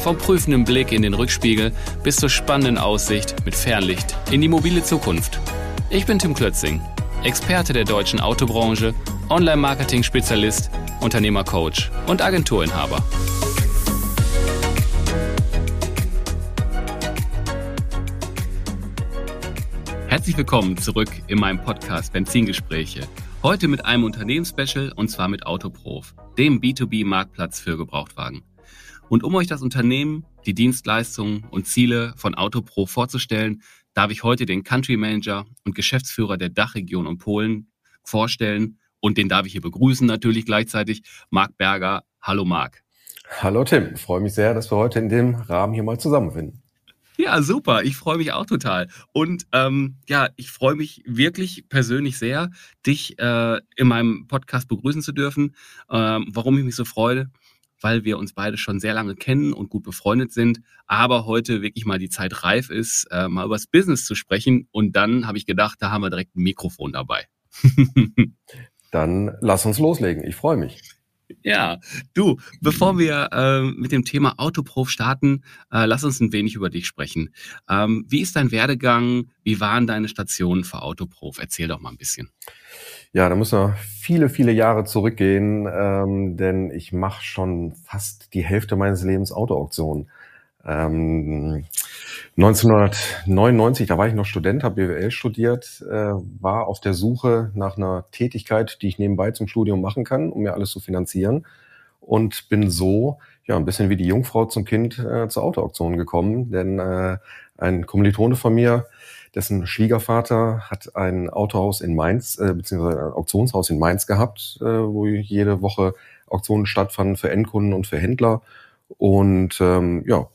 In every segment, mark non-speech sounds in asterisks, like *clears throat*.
Vom prüfenden Blick in den Rückspiegel bis zur spannenden Aussicht mit Fernlicht in die mobile Zukunft. Ich bin Tim Klötzing, Experte der deutschen Autobranche, Online-Marketing-Spezialist, Unternehmercoach und Agenturinhaber. Herzlich willkommen zurück in meinem Podcast Benzingespräche. Heute mit einem Unternehmensspecial und zwar mit Autoprof, dem B2B-Marktplatz für Gebrauchtwagen. Und um euch das Unternehmen, die Dienstleistungen und Ziele von Autopro vorzustellen, darf ich heute den Country Manager und Geschäftsführer der Dachregion und Polen vorstellen. Und den darf ich hier begrüßen natürlich gleichzeitig. Marc Berger. Hallo Marc. Hallo Tim. Ich freue mich sehr, dass wir heute in dem Rahmen hier mal zusammenfinden. Ja, super. Ich freue mich auch total. Und ähm, ja, ich freue mich wirklich persönlich sehr, dich äh, in meinem Podcast begrüßen zu dürfen. Ähm, warum ich mich so freue, weil wir uns beide schon sehr lange kennen und gut befreundet sind, aber heute wirklich mal die Zeit reif ist, äh, mal über das Business zu sprechen. Und dann habe ich gedacht, da haben wir direkt ein Mikrofon dabei. *laughs* dann lass uns loslegen. Ich freue mich. Ja, du, bevor wir äh, mit dem Thema Autoprof starten, äh, lass uns ein wenig über dich sprechen. Ähm, wie ist dein Werdegang? Wie waren deine Stationen für Autoprof? Erzähl doch mal ein bisschen. Ja, da müssen wir viele, viele Jahre zurückgehen, ähm, denn ich mache schon fast die Hälfte meines Lebens Autoauktionen. Ähm, 1999, da war ich noch Student, habe BWL studiert, äh, war auf der Suche nach einer Tätigkeit, die ich nebenbei zum Studium machen kann, um mir alles zu finanzieren und bin so ja ein bisschen wie die Jungfrau zum Kind äh, zur Autoauktion gekommen, denn äh, ein Kommilitone von mir dessen Schwiegervater hat ein Autohaus in Mainz, äh, beziehungsweise ein Auktionshaus in Mainz gehabt, äh, wo jede Woche Auktionen stattfanden für Endkunden und für Händler. Und ähm, ja,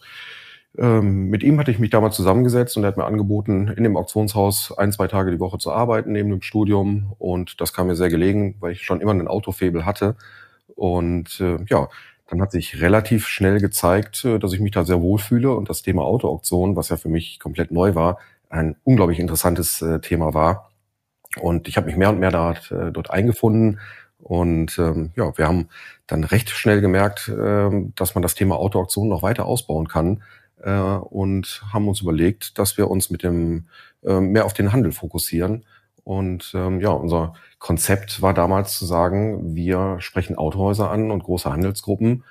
ähm, mit ihm hatte ich mich damals zusammengesetzt und er hat mir angeboten, in dem Auktionshaus ein, zwei Tage die Woche zu arbeiten neben dem Studium. Und das kam mir sehr gelegen, weil ich schon immer einen Autofebel hatte. Und äh, ja, dann hat sich relativ schnell gezeigt, äh, dass ich mich da sehr wohlfühle und das Thema Autoauktion, was ja für mich komplett neu war, ein unglaublich interessantes äh, Thema war. Und ich habe mich mehr und mehr dort, äh, dort eingefunden. Und ähm, ja, wir haben dann recht schnell gemerkt, äh, dass man das Thema Autoauktion noch weiter ausbauen kann äh, und haben uns überlegt, dass wir uns mit dem äh, mehr auf den Handel fokussieren. Und ähm, ja, unser Konzept war damals zu sagen, wir sprechen Autohäuser an und große Handelsgruppen.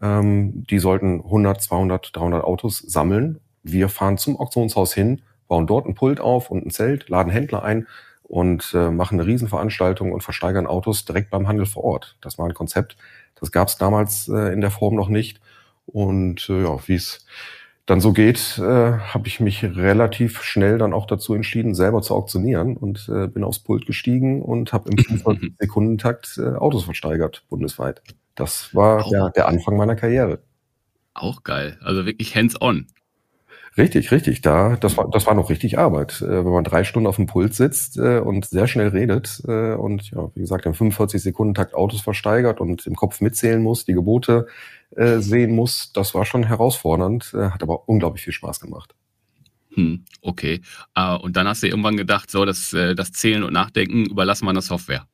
Ähm, die sollten 100, 200, 300 Autos sammeln. Wir fahren zum Auktionshaus hin bauen dort ein Pult auf und ein Zelt, laden Händler ein und äh, machen eine Riesenveranstaltung und versteigern Autos direkt beim Handel vor Ort. Das war ein Konzept, das gab es damals äh, in der Form noch nicht. Und äh, ja, wie es dann so geht, äh, habe ich mich relativ schnell dann auch dazu entschieden, selber zu auktionieren und äh, bin aufs Pult gestiegen und habe im 25 *clears throat* Sekundentakt äh, Autos versteigert bundesweit. Das war der, der Anfang meiner Karriere. Auch geil. Also wirklich hands-on. Richtig, richtig. Da, das war, das war noch richtig Arbeit. Äh, wenn man drei Stunden auf dem Pult sitzt äh, und sehr schnell redet äh, und ja, wie gesagt, im 45 Sekunden Takt Autos versteigert und im Kopf mitzählen muss, die Gebote äh, sehen muss, das war schon herausfordernd, äh, hat aber unglaublich viel Spaß gemacht. Hm, okay. Uh, und dann hast du irgendwann gedacht, so, das, äh, das Zählen und Nachdenken überlassen wir an der Software.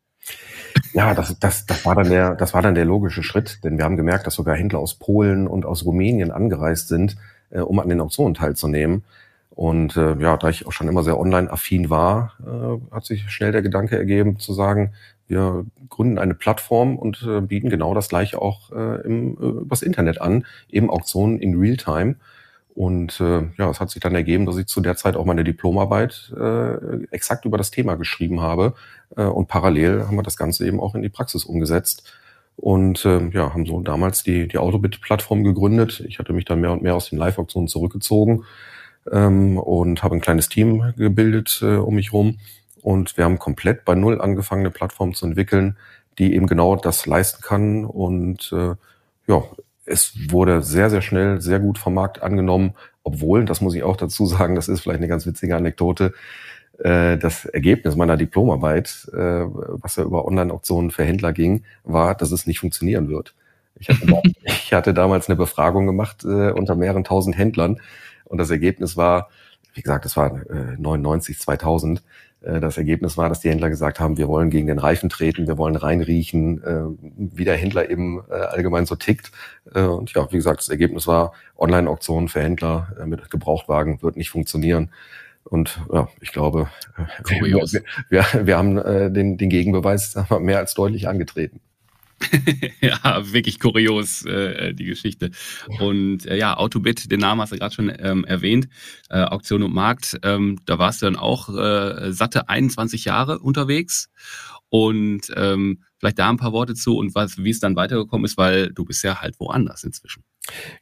Ja, das, das, das, war dann der, das war dann der logische Schritt, denn wir haben gemerkt, dass sogar Händler aus Polen und aus Rumänien angereist sind, äh, um an den Auktionen teilzunehmen. Und äh, ja, da ich auch schon immer sehr online-affin war, äh, hat sich schnell der Gedanke ergeben, zu sagen, wir gründen eine Plattform und äh, bieten genau das gleiche auch äh, im, äh, übers Internet an, eben Auktionen in Realtime. Und äh, ja, es hat sich dann ergeben, dass ich zu der Zeit auch meine Diplomarbeit äh, exakt über das Thema geschrieben habe. Äh, und parallel haben wir das Ganze eben auch in die Praxis umgesetzt und äh, ja, haben so damals die, die Autobit-Plattform gegründet. Ich hatte mich dann mehr und mehr aus den Live-Auktionen zurückgezogen ähm, und habe ein kleines Team gebildet äh, um mich rum. Und wir haben komplett bei Null angefangen, eine Plattform zu entwickeln, die eben genau das leisten kann. Und äh, ja, es wurde sehr, sehr schnell, sehr gut vom Markt angenommen, obwohl, das muss ich auch dazu sagen, das ist vielleicht eine ganz witzige Anekdote, das Ergebnis meiner Diplomarbeit, äh, was ja über Online-Auktionen für Händler ging, war, dass es nicht funktionieren wird. Ich hatte, *laughs* ich hatte damals eine Befragung gemacht äh, unter mehreren tausend Händlern und das Ergebnis war, wie gesagt, es war äh, 99, 2000. Äh, das Ergebnis war, dass die Händler gesagt haben, wir wollen gegen den Reifen treten, wir wollen reinriechen, äh, wie der Händler eben äh, allgemein so tickt. Äh, und ja, wie gesagt, das Ergebnis war, Online-Auktionen für Händler äh, mit Gebrauchtwagen wird nicht funktionieren. Und ja, ich glaube, wir, wir, wir, haben äh, den, den Gegenbeweis *laughs* mehr als deutlich angetreten. *laughs* ja, wirklich kurios, äh, die Geschichte. Und äh, ja, Autobit, den Namen hast du gerade schon ähm, erwähnt, äh, Auktion und Markt, ähm, da warst du dann auch äh, satte 21 Jahre unterwegs. Und ähm, vielleicht da ein paar Worte zu und was, wie es dann weitergekommen ist, weil du bist ja halt woanders inzwischen.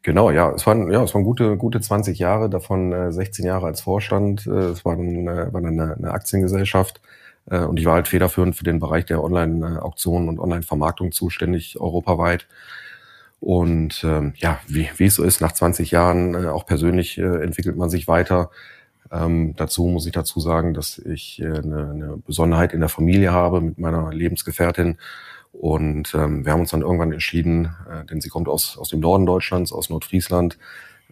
Genau, ja, es waren ja, es waren gute gute 20 Jahre, davon äh, 16 Jahre als Vorstand. Äh, es war dann, äh, war eine, eine Aktiengesellschaft äh, und ich war halt federführend für den Bereich der Online-Auktionen und Online-Vermarktung zuständig europaweit. Und ähm, ja, wie, wie es so ist, nach 20 Jahren, äh, auch persönlich äh, entwickelt man sich weiter. Ähm, dazu muss ich dazu sagen, dass ich äh, eine, eine Besonderheit in der Familie habe mit meiner Lebensgefährtin. Und ähm, wir haben uns dann irgendwann entschieden, äh, denn sie kommt aus, aus dem Norden Deutschlands, aus Nordfriesland.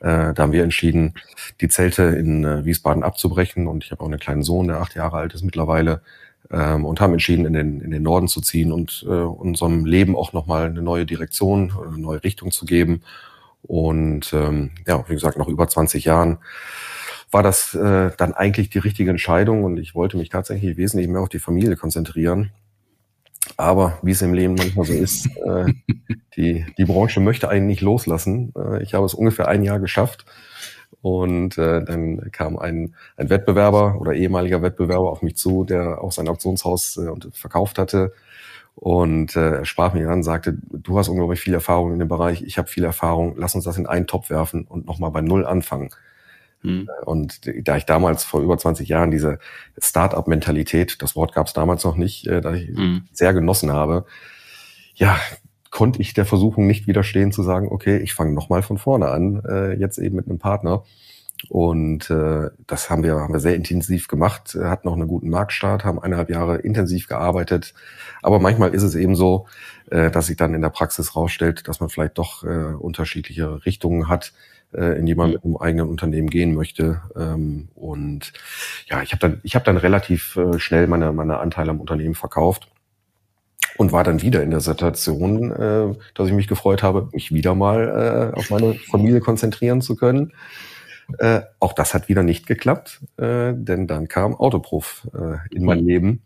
Äh, da haben wir entschieden, die Zelte in äh, Wiesbaden abzubrechen. Und ich habe auch einen kleinen Sohn, der acht Jahre alt ist mittlerweile. Ähm, und haben entschieden, in den, in den Norden zu ziehen und äh, unserem Leben auch nochmal eine neue Direktion, eine neue Richtung zu geben. Und ähm, ja, wie gesagt, nach über 20 Jahren war das äh, dann eigentlich die richtige Entscheidung und ich wollte mich tatsächlich wesentlich mehr auf die Familie konzentrieren. Aber wie es im Leben manchmal so ist, äh, *laughs* die, die Branche möchte einen nicht loslassen. Äh, ich habe es ungefähr ein Jahr geschafft und äh, dann kam ein, ein Wettbewerber oder ehemaliger Wettbewerber auf mich zu, der auch sein Auktionshaus äh, verkauft hatte. Und äh, er sprach mich an, sagte, du hast unglaublich viel Erfahrung in dem Bereich, ich habe viel Erfahrung, lass uns das in einen Topf werfen und nochmal bei Null anfangen. Mhm. Und da ich damals vor über 20 Jahren diese Start-up-Mentalität, das Wort gab es damals noch nicht, äh, da ich mhm. sehr genossen habe, ja, konnte ich der Versuchung nicht widerstehen zu sagen, okay, ich fange nochmal von vorne an, äh, jetzt eben mit einem Partner. Und äh, das haben wir, haben wir sehr intensiv gemacht, äh, hatten noch einen guten Marktstart, haben eineinhalb Jahre intensiv gearbeitet. Aber manchmal ist es eben so, äh, dass sich dann in der Praxis rausstellt, dass man vielleicht doch äh, unterschiedliche Richtungen hat, äh, in die man mit einem eigenen Unternehmen gehen möchte. Ähm, und ja, ich habe dann, ich habe dann relativ äh, schnell meine, meine Anteile am Unternehmen verkauft und war dann wieder in der Situation, äh, dass ich mich gefreut habe, mich wieder mal äh, auf meine Familie konzentrieren zu können. Äh, auch das hat wieder nicht geklappt, äh, denn dann kam Autoprof äh, in mein. Leben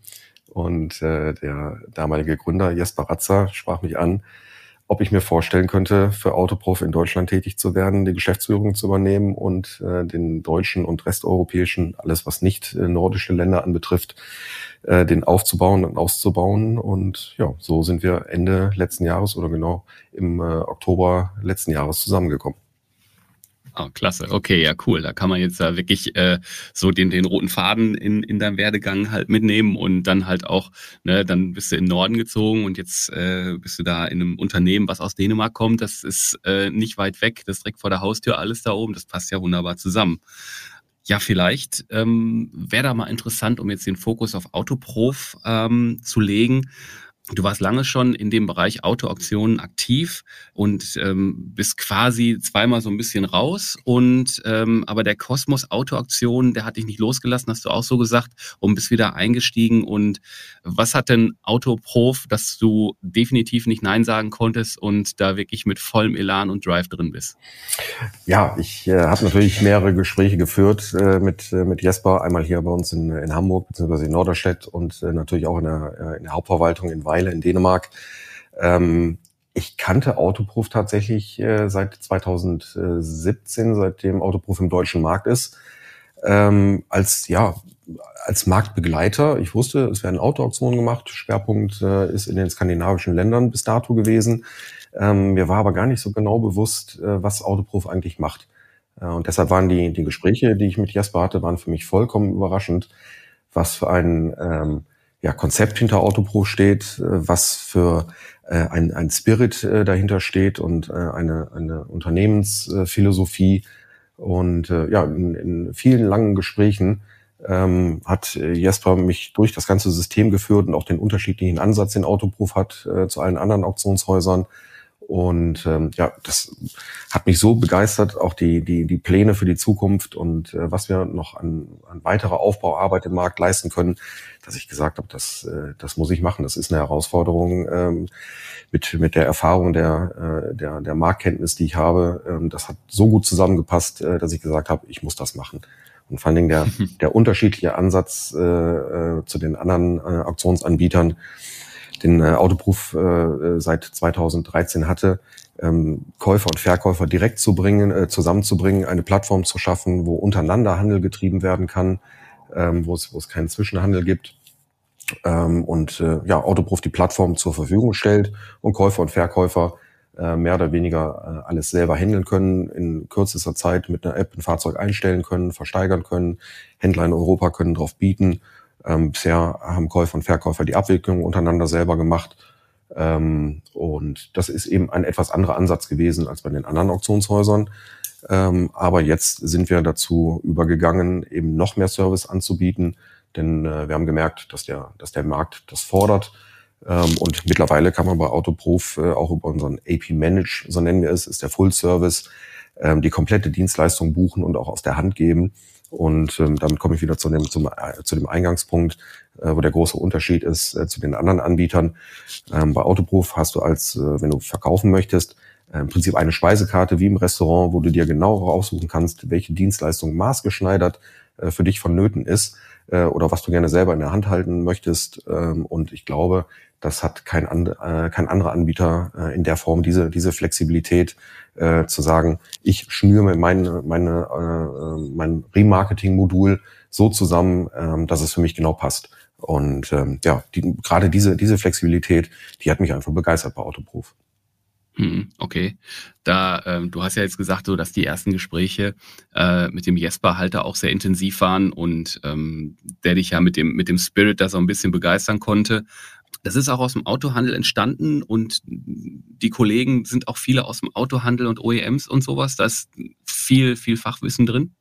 und äh, der damalige Gründer Jesper Ratzer sprach mich an, ob ich mir vorstellen könnte, für Autoprof in Deutschland tätig zu werden, die Geschäftsführung zu übernehmen und äh, den deutschen und resteuropäischen, alles was nicht äh, nordische Länder anbetrifft, äh, den aufzubauen und auszubauen. Und ja, so sind wir Ende letzten Jahres oder genau im äh, Oktober letzten Jahres zusammengekommen. Oh, klasse. Okay, ja, cool. Da kann man jetzt da wirklich äh, so den, den roten Faden in, in deinem Werdegang halt mitnehmen und dann halt auch, ne, dann bist du in den Norden gezogen und jetzt äh, bist du da in einem Unternehmen, was aus Dänemark kommt. Das ist äh, nicht weit weg, das ist direkt vor der Haustür, alles da oben. Das passt ja wunderbar zusammen. Ja, vielleicht ähm, wäre da mal interessant, um jetzt den Fokus auf Autoprof ähm, zu legen. Du warst lange schon in dem Bereich Autoauktionen aktiv und ähm, bist quasi zweimal so ein bisschen raus. Und ähm, aber der Kosmos Autoauktionen, der hat dich nicht losgelassen, hast du auch so gesagt, und bist wieder eingestiegen. Und was hat denn Autoprof, dass du definitiv nicht Nein sagen konntest und da wirklich mit vollem Elan und Drive drin bist? Ja, ich äh, habe natürlich mehrere Gespräche geführt äh, mit, äh, mit Jesper, einmal hier bei uns in, in Hamburg beziehungsweise in Norderstedt und äh, natürlich auch in der, äh, in der Hauptverwaltung in Wein Weile in Dänemark. Ähm, ich kannte Autoproof tatsächlich äh, seit 2017, seitdem Autoproof im deutschen Markt ist, ähm, als ja als Marktbegleiter. Ich wusste, es werden Autoauktionen gemacht. Schwerpunkt äh, ist in den skandinavischen Ländern bis dato gewesen. Ähm, mir war aber gar nicht so genau bewusst, äh, was Autoproof eigentlich macht. Äh, und deshalb waren die, die Gespräche, die ich mit Jasper hatte, waren für mich vollkommen überraschend, was für ein ähm, ja, Konzept hinter Autopro steht, äh, was für äh, ein, ein Spirit äh, dahinter steht und eine, eine Unternehmensphilosophie. Und ja, in, in vielen langen Gesprächen ähm, hat Jesper mich durch das ganze System geführt und auch den unterschiedlichen Ansatz, den Autoproof hat äh, zu allen anderen Auktionshäusern. Und ähm, ja, das hat mich so begeistert, auch die, die, die Pläne für die Zukunft und äh, was wir noch an, an weiterer Aufbauarbeit im Markt leisten können, dass ich gesagt habe, das, äh, das muss ich machen. Das ist eine Herausforderung ähm, mit, mit der Erfahrung der, äh, der, der Marktkenntnis, die ich habe. Ähm, das hat so gut zusammengepasst, äh, dass ich gesagt habe, ich muss das machen. Und vor allen Dingen der, *laughs* der unterschiedliche Ansatz äh, äh, zu den anderen äh, Auktionsanbietern, den äh, Autoproof äh, seit 2013 hatte, ähm, Käufer und Verkäufer direkt zu bringen, äh, zusammenzubringen, eine Plattform zu schaffen, wo untereinander Handel getrieben werden kann, ähm, wo es wo es keinen Zwischenhandel gibt ähm, und äh, ja Autoproof die Plattform zur Verfügung stellt und Käufer und Verkäufer äh, mehr oder weniger äh, alles selber handeln können, in kürzester Zeit mit einer App ein Fahrzeug einstellen können, versteigern können. Händler in Europa können drauf bieten ähm, bisher haben Käufer und Verkäufer die Abwicklung untereinander selber gemacht. Ähm, und das ist eben ein etwas anderer Ansatz gewesen als bei den anderen Auktionshäusern. Ähm, aber jetzt sind wir dazu übergegangen, eben noch mehr Service anzubieten, denn äh, wir haben gemerkt, dass der, dass der Markt das fordert. Ähm, und mittlerweile kann man bei Autoproof äh, auch über unseren AP Manage, so nennen wir es, ist der Full Service, ähm, die komplette Dienstleistung buchen und auch aus der Hand geben. Und ähm, damit komme ich wieder zu dem, zum, äh, zu dem Eingangspunkt, äh, wo der große Unterschied ist äh, zu den anderen Anbietern. Ähm, bei Autoproof hast du als, äh, wenn du verkaufen möchtest, äh, im Prinzip eine Speisekarte wie im Restaurant, wo du dir genau raussuchen kannst, welche Dienstleistung maßgeschneidert äh, für dich vonnöten ist äh, oder was du gerne selber in der Hand halten möchtest. Ähm, und ich glaube, das hat kein, and, äh, kein anderer Anbieter äh, in der Form, diese, diese Flexibilität äh, zu sagen, ich schnüre mir meine, meine, äh, mein Remarketing-Modul so zusammen, ähm, dass es für mich genau passt. Und ähm, ja, die, gerade diese, diese Flexibilität, die hat mich einfach begeistert bei Autoproof. Hm, okay, da ähm, du hast ja jetzt gesagt, so dass die ersten Gespräche äh, mit dem Jesper Halter auch sehr intensiv waren und ähm, der dich ja mit dem mit dem Spirit da so ein bisschen begeistern konnte. Das ist auch aus dem Autohandel entstanden und die Kollegen sind auch viele aus dem Autohandel und OEMs und sowas. Da ist viel, viel Fachwissen drin.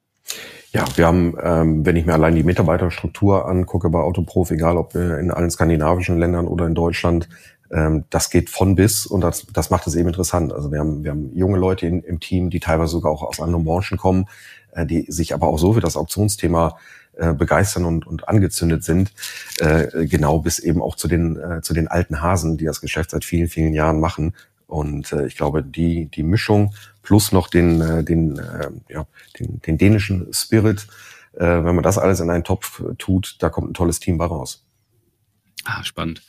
Ja, wir haben, ähm, wenn ich mir allein die Mitarbeiterstruktur angucke bei Autoprof, egal ob in allen skandinavischen Ländern oder in Deutschland, ähm, das geht von bis und das, das macht es eben interessant. Also wir haben, wir haben junge Leute in, im Team, die teilweise sogar auch aus anderen Branchen kommen, äh, die sich aber auch so für das Auktionsthema äh, begeistern und, und angezündet sind, äh, genau bis eben auch zu den, äh, zu den alten Hasen, die das Geschäft seit vielen, vielen Jahren machen. Und äh, ich glaube, die, die Mischung plus noch den, äh, den, äh, ja, den, den dänischen Spirit, äh, wenn man das alles in einen Topf tut, da kommt ein tolles Team bei raus. Ah, spannend.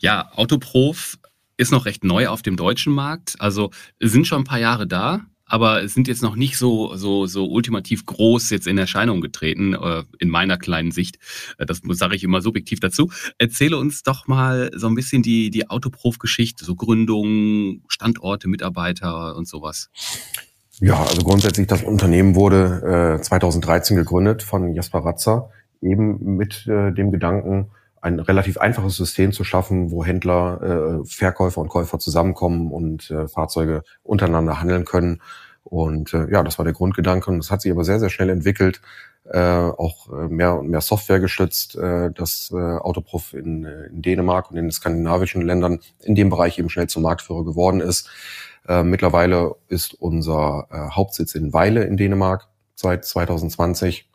Ja, Autoprof ist noch recht neu auf dem deutschen Markt. Also sind schon ein paar Jahre da, aber sind jetzt noch nicht so, so, so ultimativ groß jetzt in Erscheinung getreten, äh, in meiner kleinen Sicht. Äh, das sage ich immer subjektiv dazu. Erzähle uns doch mal so ein bisschen die, die Autoprof-Geschichte, so Gründung, Standorte, Mitarbeiter und sowas. Ja, also grundsätzlich das Unternehmen wurde äh, 2013 gegründet von Jasper Ratzer, eben mit äh, dem Gedanken, ein relativ einfaches System zu schaffen, wo Händler, äh, Verkäufer und Käufer zusammenkommen und äh, Fahrzeuge untereinander handeln können. Und äh, ja, das war der Grundgedanke. Und das hat sich aber sehr, sehr schnell entwickelt, äh, auch äh, mehr und mehr Software gestützt, äh, dass äh, Autoproof in, äh, in Dänemark und in den skandinavischen Ländern in dem Bereich eben schnell zum Marktführer geworden ist. Äh, mittlerweile ist unser äh, Hauptsitz in Weile in Dänemark seit 2020 äh,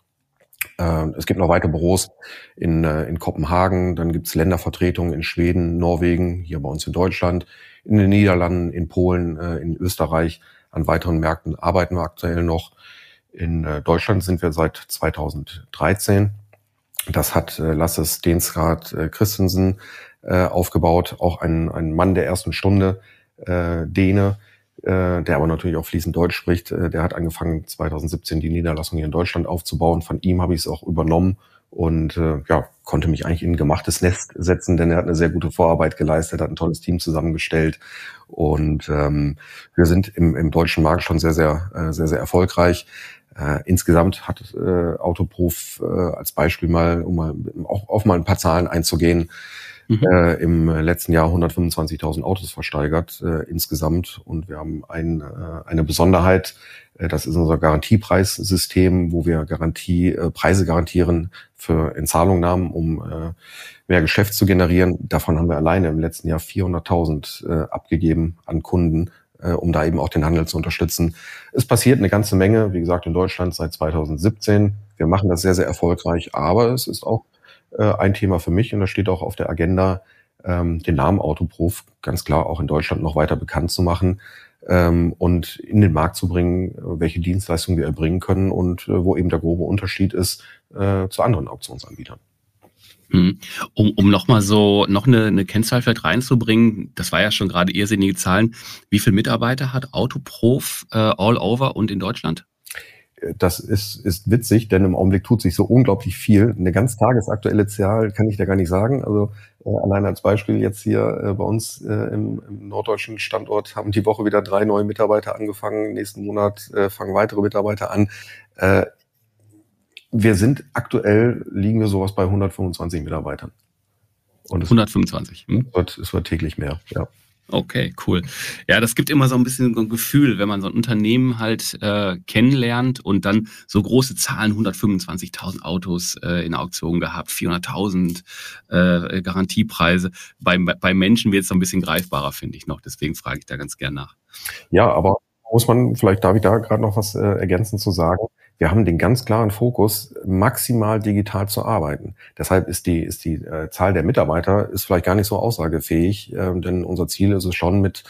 es gibt noch weitere Büros in, äh, in Kopenhagen, dann gibt es Ländervertretungen in Schweden, Norwegen, hier bei uns in Deutschland, in den Niederlanden, in Polen, äh, in Österreich. An weiteren Märkten arbeiten wir aktuell noch. In Deutschland sind wir seit 2013. Das hat Lasse Stensrad Christensen aufgebaut, auch ein, ein Mann der ersten Stunde, Däne, äh, der aber natürlich auch fließend Deutsch spricht. Äh, der hat angefangen 2017 die Niederlassung hier in Deutschland aufzubauen. Von ihm habe ich es auch übernommen und äh, ja, konnte mich eigentlich in ein gemachtes Nest setzen, denn er hat eine sehr gute Vorarbeit geleistet, hat ein tolles Team zusammengestellt und ähm, wir sind im, im deutschen Markt schon sehr, sehr, äh, sehr, sehr erfolgreich. Äh, insgesamt hat äh, Autoproof äh, als Beispiel mal, um mal auch auf mal ein paar Zahlen einzugehen, mhm. äh, im letzten Jahr 125.000 Autos versteigert äh, insgesamt. Und wir haben ein, äh, eine Besonderheit, äh, das ist unser Garantiepreissystem, wo wir Garantie, äh, Preise garantieren für Inzahlungnahmen, um äh, mehr Geschäft zu generieren. Davon haben wir alleine im letzten Jahr 400.000 äh, abgegeben an Kunden, äh, um da eben auch den Handel zu unterstützen. Es passiert eine ganze Menge, wie gesagt, in Deutschland seit 2017. Wir machen das sehr, sehr erfolgreich, aber es ist auch äh, ein Thema für mich und das steht auch auf der Agenda, ähm, den Namen Autoproof ganz klar auch in Deutschland noch weiter bekannt zu machen ähm, und in den Markt zu bringen, welche Dienstleistungen wir erbringen können und äh, wo eben der grobe Unterschied ist äh, zu anderen Auktionsanbietern. Hm. Um, um nochmal so noch eine, eine Kennzahl vielleicht reinzubringen, das war ja schon gerade irrsinnige Zahlen. Wie viele Mitarbeiter hat Autoprof äh, all over und in Deutschland? Das ist, ist witzig, denn im Augenblick tut sich so unglaublich viel. Eine ganz tagesaktuelle Zahl kann ich da gar nicht sagen. Also äh, allein als Beispiel jetzt hier äh, bei uns äh, im, im, norddeutschen Standort haben die Woche wieder drei neue Mitarbeiter angefangen. Nächsten Monat äh, fangen weitere Mitarbeiter an. Äh, wir sind aktuell, liegen wir sowas bei 125 Mitarbeitern. Und es 125. Hm? Wird, es wird täglich mehr, ja. Okay, cool. Ja, das gibt immer so ein bisschen ein Gefühl, wenn man so ein Unternehmen halt äh, kennenlernt und dann so große Zahlen, 125.000 Autos äh, in Auktionen gehabt, 400.000 äh, Garantiepreise. Bei, bei Menschen wird es so ein bisschen greifbarer, finde ich noch. Deswegen frage ich da ganz gern nach. Ja, aber muss man, vielleicht darf ich da gerade noch was äh, ergänzend zu sagen wir haben den ganz klaren Fokus, maximal digital zu arbeiten. Deshalb ist die, ist die äh, Zahl der Mitarbeiter ist vielleicht gar nicht so aussagefähig, äh, denn unser Ziel ist es schon mit,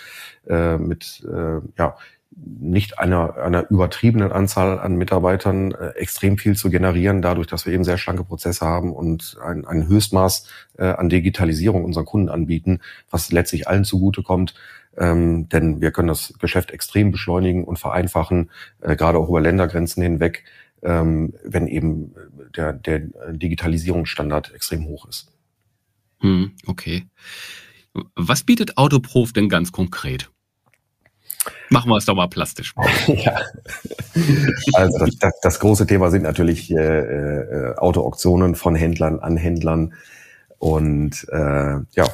äh, mit äh, ja, nicht einer, einer übertriebenen Anzahl an Mitarbeitern äh, extrem viel zu generieren, dadurch, dass wir eben sehr schlanke Prozesse haben und ein, ein Höchstmaß äh, an Digitalisierung unseren Kunden anbieten, was letztlich allen zugutekommt. Ähm, denn wir können das Geschäft extrem beschleunigen und vereinfachen, äh, gerade auch über Ländergrenzen hinweg, ähm, wenn eben der, der Digitalisierungsstandard extrem hoch ist. Hm, okay. Was bietet Autoprof denn ganz konkret? Machen wir es doch mal plastisch. *laughs* ja. Also das, das, das, große Thema sind natürlich äh, äh, Autoauktionen von Händlern an Händlern. Und äh, ja,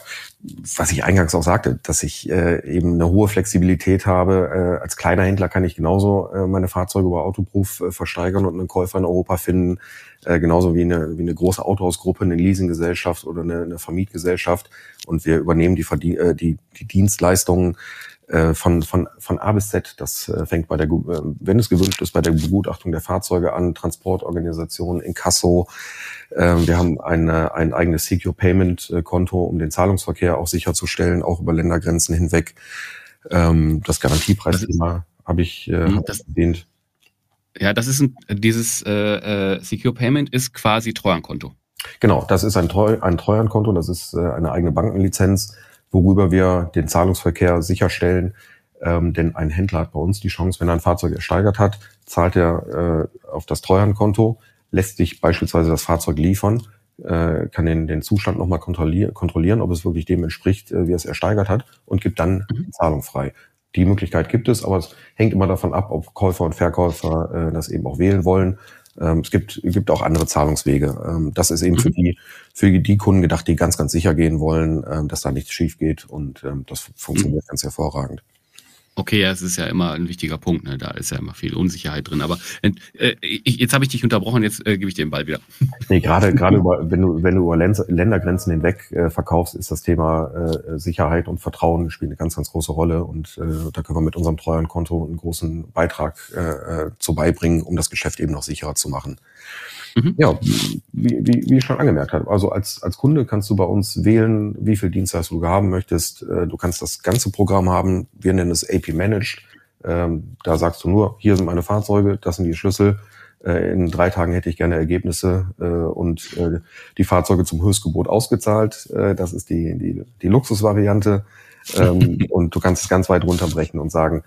was ich eingangs auch sagte, dass ich äh, eben eine hohe Flexibilität habe. Äh, als kleiner Händler kann ich genauso äh, meine Fahrzeuge über Autoproof äh, versteigern und einen Käufer in Europa finden, äh, genauso wie eine, wie eine große Autohausgruppe, eine Leasinggesellschaft oder eine, eine Vermietgesellschaft. Und wir übernehmen die, Verdien äh, die, die Dienstleistungen äh, von, von, von A bis Z. Das äh, fängt bei der, äh, wenn es gewünscht ist, bei der Begutachtung der Fahrzeuge an, Transportorganisation, Inkasso. Ähm, wir haben eine, ein eigenes Secure Payment Konto, um den Zahlungsverkehr auch sicherzustellen, auch über Ländergrenzen hinweg. Ähm, das Garantiepreisthema habe ich äh, hm, das, erwähnt. Ja, das ist ein, dieses äh, Secure Payment ist quasi Treuhandkonto. Genau, das ist ein, Treu, ein Treuhandkonto, das ist äh, eine eigene Bankenlizenz worüber wir den Zahlungsverkehr sicherstellen. Ähm, denn ein Händler hat bei uns die Chance, wenn er ein Fahrzeug ersteigert hat, zahlt er äh, auf das Treuhandkonto, lässt sich beispielsweise das Fahrzeug liefern, äh, kann den, den Zustand nochmal kontrollieren, kontrollieren, ob es wirklich dem entspricht, äh, wie er es ersteigert hat und gibt dann mhm. die Zahlung frei. Die Möglichkeit gibt es, aber es hängt immer davon ab, ob Käufer und Verkäufer äh, das eben auch wählen wollen. Ähm, es gibt, gibt auch andere Zahlungswege. Ähm, das ist eben mhm. für die, für die Kunden gedacht, die ganz, ganz sicher gehen wollen, ähm, dass da nichts schief geht und ähm, das funktioniert mhm. ganz hervorragend. Okay, ja, es ist ja immer ein wichtiger Punkt, ne? da ist ja immer viel Unsicherheit drin. Aber äh, ich, jetzt habe ich dich unterbrochen, jetzt äh, gebe ich dir den Ball wieder. *laughs* Nee, gerade gerade wenn du wenn du über Ländergrenzen hinweg äh, verkaufst, ist das Thema äh, Sicherheit und Vertrauen spielt eine ganz ganz große Rolle und äh, da können wir mit unserem treuen Konto einen großen Beitrag äh, äh zu beibringen, um das Geschäft eben noch sicherer zu machen. Mhm. Ja, wie, wie, wie ich schon angemerkt habe, also als, als Kunde kannst du bei uns wählen, wie viel Dienstleistung du haben möchtest. Äh, du kannst das ganze Programm haben. Wir nennen es AP Managed. Ähm, da sagst du nur, hier sind meine Fahrzeuge, das sind die Schlüssel. Äh, in drei Tagen hätte ich gerne Ergebnisse äh, und die Fahrzeuge zum Höchstgebot ausgezahlt. Das ist die, die, die Luxusvariante. Ähm, *laughs* und du kannst es ganz weit runterbrechen und sagen,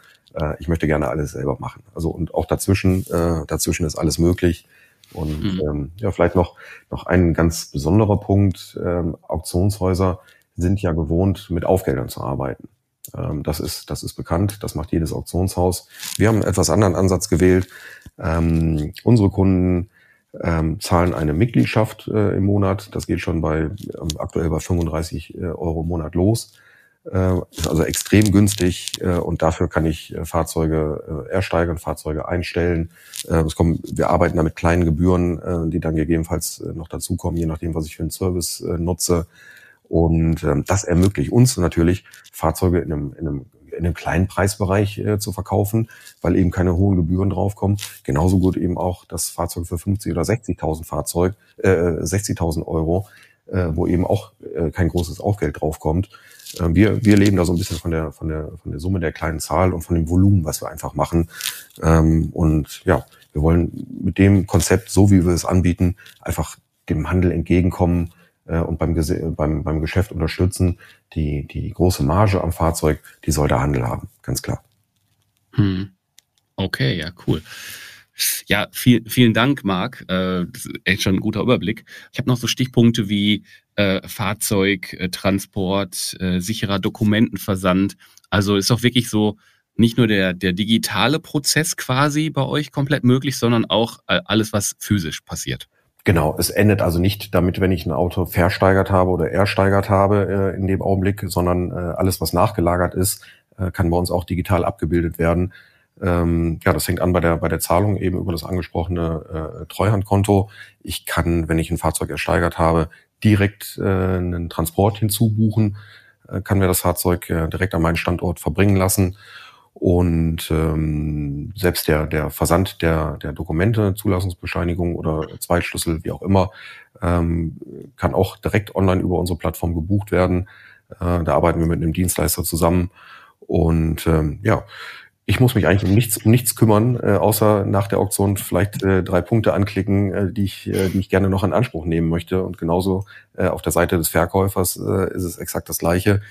ich möchte gerne alles selber machen. Also und auch dazwischen, dazwischen ist alles möglich. Und mhm. ähm, ja, vielleicht noch, noch ein ganz besonderer Punkt. Ähm, Auktionshäuser sind ja gewohnt, mit Aufgeldern zu arbeiten. Ähm, das, ist, das ist bekannt, das macht jedes Auktionshaus. Wir haben einen etwas anderen Ansatz gewählt. Ähm, unsere Kunden ähm, zahlen eine Mitgliedschaft äh, im Monat. Das geht schon bei ähm, aktuell bei 35 äh, Euro im Monat los. Äh, also extrem günstig äh, und dafür kann ich äh, Fahrzeuge ersteigern, Fahrzeuge einstellen. Es kommen, wir arbeiten da mit kleinen Gebühren, die dann gegebenenfalls noch dazukommen, je nachdem, was ich für einen Service nutze. Und ähm, das ermöglicht uns natürlich, Fahrzeuge in einem, in einem in einem kleinen Preisbereich zu verkaufen, weil eben keine hohen Gebühren draufkommen. Genauso gut eben auch das Fahrzeug für 50 oder 60.000 Fahrzeug, äh, 60.000 Euro, äh, wo eben auch äh, kein großes Aufgeld draufkommt. Äh, wir, wir leben da so ein bisschen von der, von der, von der Summe der kleinen Zahl und von dem Volumen, was wir einfach machen. Ähm, und ja, wir wollen mit dem Konzept, so wie wir es anbieten, einfach dem Handel entgegenkommen, äh, und beim, beim, beim Geschäft unterstützen. Die, die große Marge am Fahrzeug, die soll der Handel haben, ganz klar. Hm. Okay, ja, cool. Ja, viel, vielen Dank, Marc. Äh, das ist echt schon ein guter Überblick. Ich habe noch so Stichpunkte wie äh, Fahrzeug, äh, Transport, äh, sicherer Dokumentenversand. Also ist auch wirklich so nicht nur der, der digitale Prozess quasi bei euch komplett möglich, sondern auch äh, alles, was physisch passiert. Genau, es endet also nicht damit, wenn ich ein Auto versteigert habe oder ersteigert habe äh, in dem Augenblick, sondern äh, alles, was nachgelagert ist, äh, kann bei uns auch digital abgebildet werden. Ähm, ja, das hängt an bei der, bei der Zahlung eben über das angesprochene äh, Treuhandkonto. Ich kann, wenn ich ein Fahrzeug ersteigert habe, direkt äh, einen Transport hinzubuchen, äh, kann mir das Fahrzeug äh, direkt an meinen Standort verbringen lassen und ähm, selbst der, der Versand der, der Dokumente, Zulassungsbescheinigung oder Zweitschlüssel, wie auch immer, ähm, kann auch direkt online über unsere Plattform gebucht werden. Äh, da arbeiten wir mit einem Dienstleister zusammen. Und ähm, ja, ich muss mich eigentlich um nichts, um nichts kümmern, äh, außer nach der Auktion vielleicht äh, drei Punkte anklicken, äh, die, ich, äh, die ich gerne noch in Anspruch nehmen möchte. Und genauso äh, auf der Seite des Verkäufers äh, ist es exakt das Gleiche.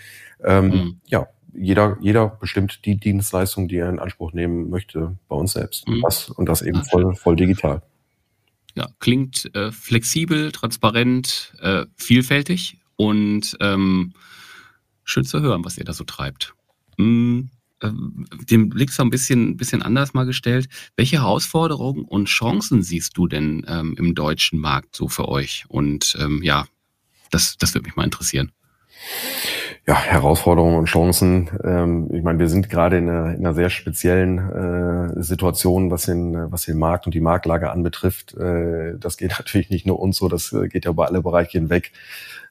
Ähm, mhm. Ja, jeder, jeder bestimmt die Dienstleistung, die er in Anspruch nehmen möchte, bei uns selbst. Mhm. Das, und das eben voll, voll digital. Ja, klingt äh, flexibel, transparent, äh, vielfältig und ähm, schön zu hören, was ihr da so treibt. Mhm. Den Blick so ein bisschen, bisschen anders mal gestellt. Welche Herausforderungen und Chancen siehst du denn ähm, im deutschen Markt so für euch? Und ähm, ja, das, das würde mich mal interessieren ja, Herausforderungen und Chancen. Ähm, ich meine, wir sind gerade in einer, in einer sehr speziellen äh, Situation, was den, was den Markt und die Marktlage anbetrifft. Äh, das geht *laughs* natürlich nicht nur uns so, das äh, geht ja über alle Bereiche hinweg.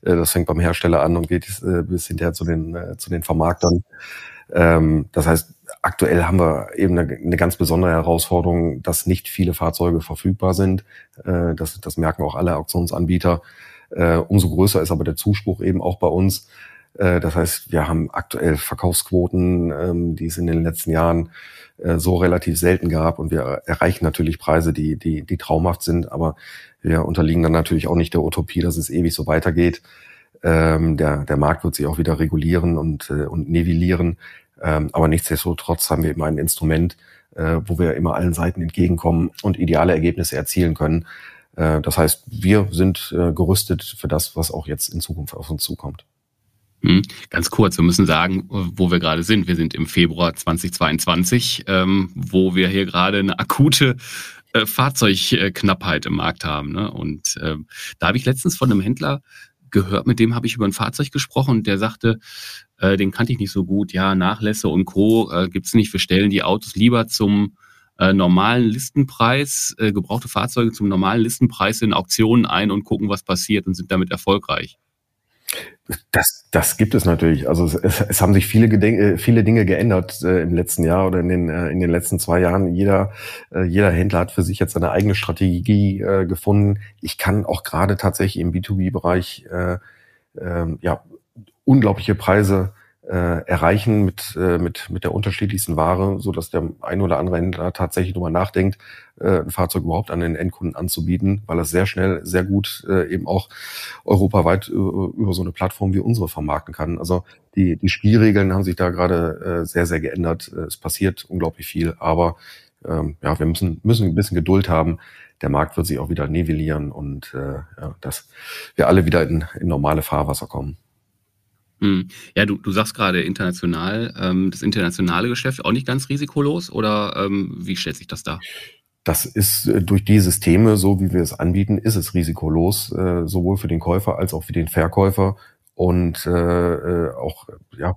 Das fängt beim Hersteller an und geht bis hinterher zu den, zu den Vermarktern. Ähm, das heißt, aktuell haben wir eben eine, eine, ganz besondere Herausforderung, dass nicht viele Fahrzeuge verfügbar sind. Äh, das, das merken auch alle Auktionsanbieter. Äh, umso größer ist aber der Zuspruch eben auch bei uns. Äh, das heißt, wir haben aktuell Verkaufsquoten, ähm, die es in den letzten Jahren äh, so relativ selten gab und wir erreichen natürlich Preise, die, die, die traumhaft sind, aber wir unterliegen dann natürlich auch nicht der Utopie, dass es ewig so weitergeht. Ähm, der, der Markt wird sich auch wieder regulieren und, äh, und nivellieren. Ähm, aber nichtsdestotrotz haben wir immer ein Instrument, äh, wo wir immer allen Seiten entgegenkommen und ideale Ergebnisse erzielen können. Äh, das heißt, wir sind äh, gerüstet für das, was auch jetzt in Zukunft auf uns zukommt. Hm, ganz kurz, wir müssen sagen, wo wir gerade sind. Wir sind im Februar 2022, ähm, wo wir hier gerade eine akute äh, Fahrzeugknappheit im Markt haben. Ne? Und äh, da habe ich letztens von einem Händler gehört, mit dem habe ich über ein Fahrzeug gesprochen und der sagte, äh, den kannte ich nicht so gut, ja, Nachlässe und Co. Äh, gibt es nicht, wir stellen die Autos lieber zum äh, normalen Listenpreis, äh, gebrauchte Fahrzeuge zum normalen Listenpreis in Auktionen ein und gucken, was passiert und sind damit erfolgreich. Das, das gibt es natürlich. Also es, es haben sich viele, Gedenk äh, viele Dinge geändert äh, im letzten Jahr oder in den, äh, in den letzten zwei Jahren. Jeder, äh, jeder Händler hat für sich jetzt seine eigene Strategie äh, gefunden. Ich kann auch gerade tatsächlich im B2B-Bereich äh, äh, ja, unglaubliche Preise erreichen mit, äh, mit, mit der unterschiedlichsten Ware, so dass der ein oder andere Händler tatsächlich drüber nachdenkt, äh, ein Fahrzeug überhaupt an den Endkunden anzubieten, weil er sehr schnell, sehr gut äh, eben auch europaweit äh, über so eine Plattform wie unsere vermarkten kann. Also die, die Spielregeln haben sich da gerade äh, sehr, sehr geändert. Äh, es passiert unglaublich viel, aber ähm, ja, wir müssen, müssen ein bisschen Geduld haben. Der Markt wird sich auch wieder nivellieren und äh, ja, dass wir alle wieder in, in normale Fahrwasser kommen. Hm. Ja, du, du sagst gerade international, ähm, das internationale Geschäft auch nicht ganz risikolos oder ähm, wie stellt sich das da? das ist äh, durch die Systeme, so wie wir es anbieten, ist es risikolos, äh, sowohl für den Käufer als auch für den Verkäufer und äh, äh, auch ja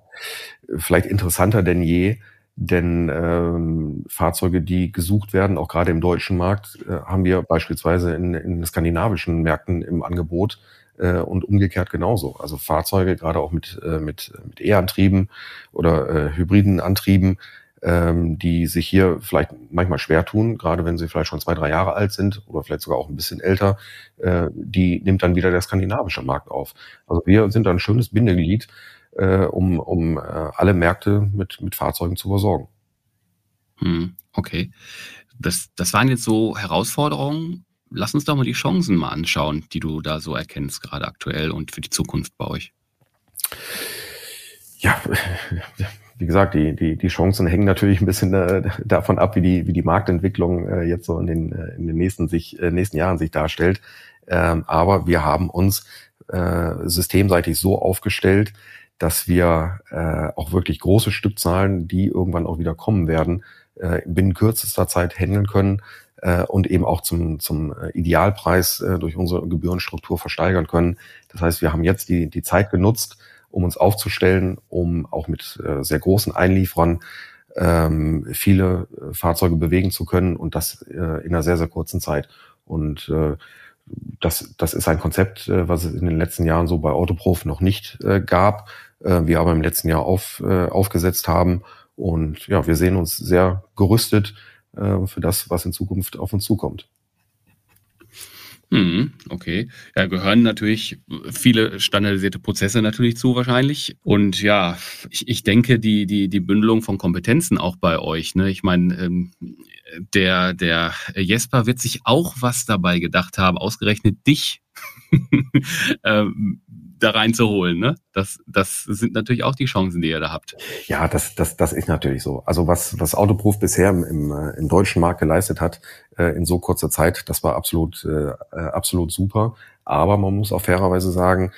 vielleicht interessanter denn je, denn ähm, Fahrzeuge, die gesucht werden, auch gerade im deutschen Markt, äh, haben wir beispielsweise in, in skandinavischen Märkten im Angebot äh, und umgekehrt genauso. Also Fahrzeuge, gerade auch mit, äh, mit, mit E-Antrieben oder äh, hybriden Antrieben, ähm, die sich hier vielleicht manchmal schwer tun, gerade wenn sie vielleicht schon zwei, drei Jahre alt sind oder vielleicht sogar auch ein bisschen älter, äh, die nimmt dann wieder der skandinavische Markt auf. Also wir sind ein schönes Bindeglied, äh, um, um äh, alle Märkte mit, mit Fahrzeugen zu versorgen. Hm, okay. Das, das waren jetzt so Herausforderungen. Lass uns doch mal die Chancen mal anschauen, die du da so erkennst, gerade aktuell und für die Zukunft bei euch. Ja, wie gesagt, die, die, die Chancen hängen natürlich ein bisschen äh, davon ab, wie die, wie die Marktentwicklung äh, jetzt so in den, äh, in den nächsten, sich, äh, nächsten Jahren sich darstellt. Ähm, aber wir haben uns äh, systemseitig so aufgestellt, dass wir äh, auch wirklich große Stückzahlen, die irgendwann auch wieder kommen werden, äh, binnen kürzester Zeit handeln können äh, und eben auch zum, zum Idealpreis äh, durch unsere Gebührenstruktur versteigern können. Das heißt, wir haben jetzt die, die Zeit genutzt, um uns aufzustellen, um auch mit äh, sehr großen Einlieferern ähm, viele äh, Fahrzeuge bewegen zu können und das äh, in einer sehr, sehr kurzen Zeit. Und äh, das, das ist ein Konzept, äh, was es in den letzten Jahren so bei Autoprof noch nicht äh, gab, äh, wir aber im letzten Jahr auf, äh, aufgesetzt haben. Und ja, wir sehen uns sehr gerüstet äh, für das, was in Zukunft auf uns zukommt. Hm, okay. Ja, gehören natürlich viele standardisierte Prozesse natürlich zu wahrscheinlich. Und ja, ich, ich denke, die, die, die Bündelung von Kompetenzen auch bei euch. Ne? Ich meine, ähm, der, der Jesper wird sich auch was dabei gedacht haben, ausgerechnet dich *laughs* ähm, da reinzuholen. Ne? Das, das sind natürlich auch die Chancen, die ihr da habt. Ja, das, das, das ist natürlich so. Also was, was Autoproof bisher im, im, äh, deutschen Markt geleistet hat, äh, in so kurzer Zeit, das war absolut, äh, äh, absolut super. Aber man muss auch fairerweise sagen,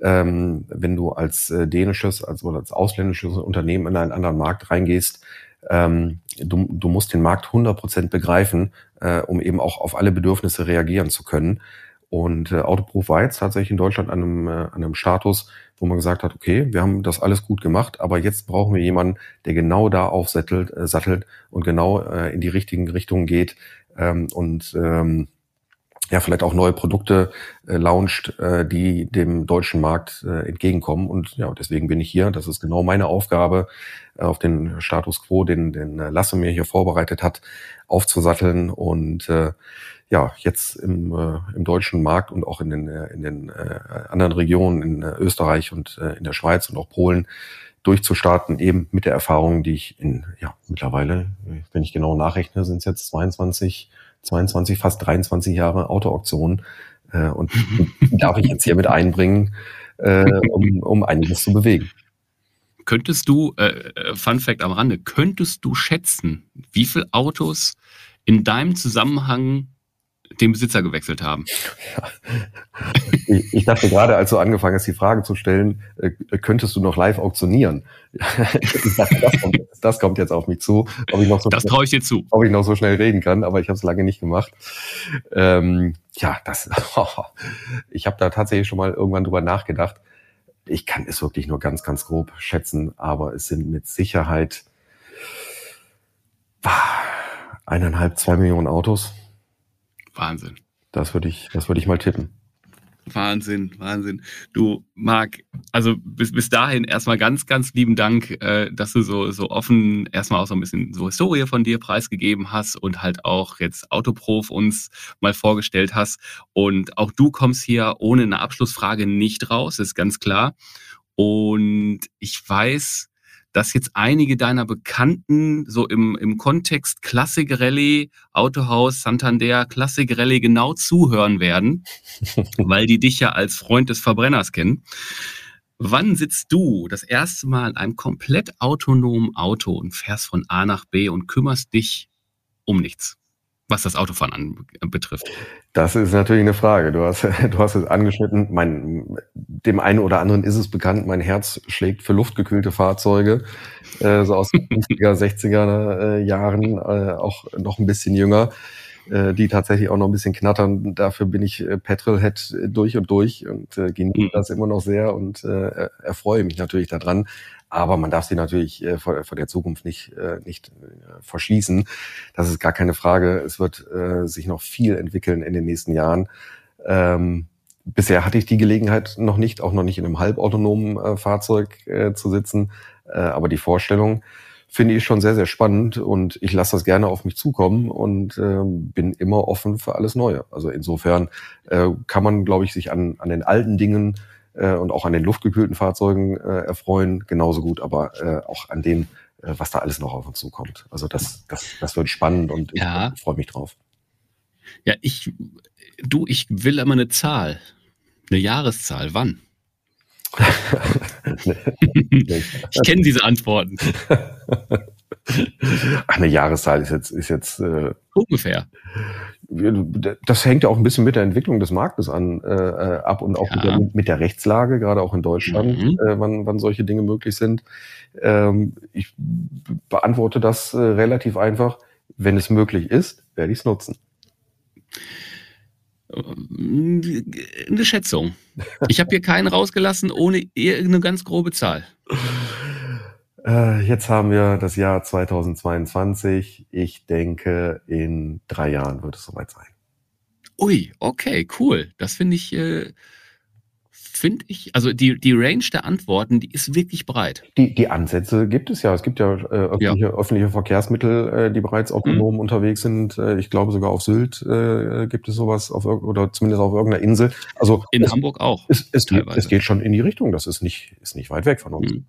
ähm, wenn du als äh, dänisches als, oder als ausländisches Unternehmen in einen anderen Markt reingehst, ähm, du, du musst den Markt 100% begreifen, äh, um eben auch auf alle Bedürfnisse reagieren zu können. Und äh, Autoproof war jetzt tatsächlich in Deutschland an einem, äh, an einem Status, wo man gesagt hat, okay, wir haben das alles gut gemacht, aber jetzt brauchen wir jemanden, der genau da aufsattelt äh, sattelt und genau äh, in die richtigen Richtungen geht ähm, und ähm, ja, vielleicht auch neue Produkte äh, launcht, äh, die dem deutschen Markt äh, entgegenkommen. Und ja, deswegen bin ich hier. Das ist genau meine Aufgabe, äh, auf den Status quo, den, den äh, Lasse mir hier vorbereitet hat, aufzusatteln und äh, ja, jetzt im, äh, im deutschen Markt und auch in den, äh, in den äh, anderen Regionen, in äh, Österreich und äh, in der Schweiz und auch Polen durchzustarten, eben mit der Erfahrung, die ich in, ja, mittlerweile, wenn ich genau nachrechne, sind es jetzt 22, 22, fast 23 Jahre Autoauktion äh, und die darf ich jetzt hier mit einbringen, äh, um, um einiges zu bewegen. Könntest du, äh, äh Fun Fact am Rande, könntest du schätzen, wie viele Autos in deinem Zusammenhang den Besitzer gewechselt haben. Ich, ich, dachte gerade, als du angefangen hast, die Frage zu stellen, äh, könntest du noch live auktionieren? *laughs* dachte, das kommt, das kommt jetzt auf mich zu. Ob ich noch so das traue ich dir zu. Ob ich noch so schnell reden kann, aber ich habe es lange nicht gemacht. Ähm, ja, das. *laughs* ich habe da tatsächlich schon mal irgendwann drüber nachgedacht. Ich kann es wirklich nur ganz, ganz grob schätzen, aber es sind mit Sicherheit eineinhalb, zwei Millionen Autos. Wahnsinn. Das würde ich, das würde ich mal tippen. Wahnsinn, Wahnsinn. Du, Marc, also bis, bis dahin erstmal ganz, ganz lieben Dank, äh, dass du so, so offen erstmal auch so ein bisschen so Historie von dir preisgegeben hast und halt auch jetzt Autoprof uns mal vorgestellt hast. Und auch du kommst hier ohne eine Abschlussfrage nicht raus, ist ganz klar. Und ich weiß, dass jetzt einige deiner Bekannten so im, im Kontext Classic Rallye, Autohaus, Santander, Classic Rallye genau zuhören werden, *laughs* weil die dich ja als Freund des Verbrenners kennen. Wann sitzt du das erste Mal in einem komplett autonomen Auto und fährst von A nach B und kümmerst dich um nichts? Was das Autofahren an, betrifft? Das ist natürlich eine Frage. Du hast, *laughs* du hast es angeschnitten. Mein, dem einen oder anderen ist es bekannt, mein Herz schlägt für luftgekühlte Fahrzeuge, äh, so aus den *laughs* 50er, 60er äh, Jahren, äh, auch noch ein bisschen jünger. äh, die tatsächlich auch noch ein bisschen knattern. Dafür bin ich äh, Petrolhead durch und durch und äh, genieße mhm. das immer noch sehr und äh, erfreue mich natürlich daran. Aber man darf sie natürlich äh, vor, vor der Zukunft nicht, äh, nicht äh, verschließen. Das ist gar keine Frage. Es wird äh, sich noch viel entwickeln in den nächsten Jahren. Ähm, bisher hatte ich die Gelegenheit noch nicht, auch noch nicht in einem halbautonomen äh, Fahrzeug äh, zu sitzen. Äh, aber die Vorstellung finde ich schon sehr, sehr spannend und ich lasse das gerne auf mich zukommen und äh, bin immer offen für alles Neue. Also insofern äh, kann man, glaube ich, sich an, an den alten Dingen äh, und auch an den luftgekühlten Fahrzeugen äh, erfreuen, genauso gut, aber äh, auch an dem, äh, was da alles noch auf uns zukommt. Also das, das, das wird spannend und ich, ja. freue mich drauf. Ja, ich, du, ich will immer eine Zahl, eine Jahreszahl. Wann? *laughs* *laughs* ich kenne diese Antworten. *laughs* *laughs* Eine Jahreszahl ist jetzt, ist jetzt äh, ungefähr. Das hängt ja auch ein bisschen mit der Entwicklung des Marktes an äh, äh ab und auch ja. mit, der, mit, der, Rechtslage, gerade auch in Deutschland, mhm. äh, wann, wann solche Dinge möglich sind. Ähm, ich beantworte das äh, relativ einfach. Wenn es möglich ist, werde ich es nutzen. Eine Schätzung. Ich habe hier keinen rausgelassen ohne irgendeine ganz grobe Zahl. *laughs* Äh, jetzt haben wir das Jahr 2022. Ich denke, in drei Jahren wird es soweit sein. Ui, okay, cool. Das finde ich äh, finde ich, also die, die Range der Antworten, die ist wirklich breit. Die, die Ansätze gibt es ja. Es gibt ja, äh, öffentliche, ja. öffentliche Verkehrsmittel, äh, die bereits autonom mhm. unterwegs sind. Äh, ich glaube sogar auf Sylt gibt es sowas auf, oder zumindest auf irgendeiner Insel. Also in es, Hamburg auch. Es, es, geht, es geht schon in die Richtung. Das ist nicht, ist nicht weit weg von uns. Mhm.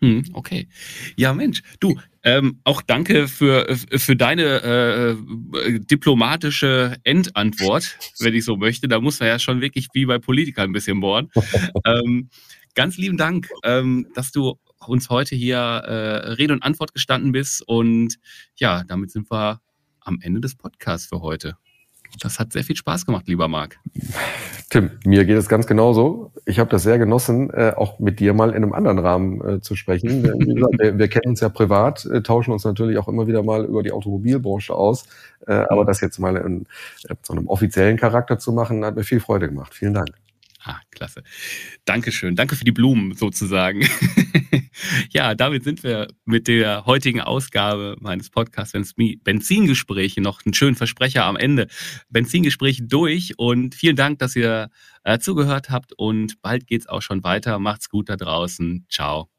Hm, okay. Ja, Mensch, du, ähm, auch danke für, für deine äh, diplomatische Endantwort, *laughs* wenn ich so möchte. Da muss man ja schon wirklich wie bei Politikern ein bisschen bohren. *laughs* ähm, ganz lieben Dank, ähm, dass du uns heute hier äh, Rede und Antwort gestanden bist. Und ja, damit sind wir am Ende des Podcasts für heute. Das hat sehr viel Spaß gemacht, lieber Marc. Tim, mir geht es ganz genauso. Ich habe das sehr genossen, äh, auch mit dir mal in einem anderen Rahmen äh, zu sprechen. Wir, wir, kennen uns ja privat, äh, tauschen uns natürlich auch immer wieder mal über die Automobilbranche aus. Äh, aber das jetzt mal in, in so einem offiziellen Charakter zu machen, hat mir viel Freude gemacht. Vielen Dank. Ah, klasse. Dankeschön. Danke für die Blumen sozusagen. *laughs* ja, damit sind wir mit der heutigen Ausgabe meines Podcasts Benzingespräche noch einen schönen Versprecher am Ende. Benzingespräche durch und vielen Dank, dass ihr äh, zugehört habt und bald geht's auch schon weiter. Macht's gut da draußen. Ciao.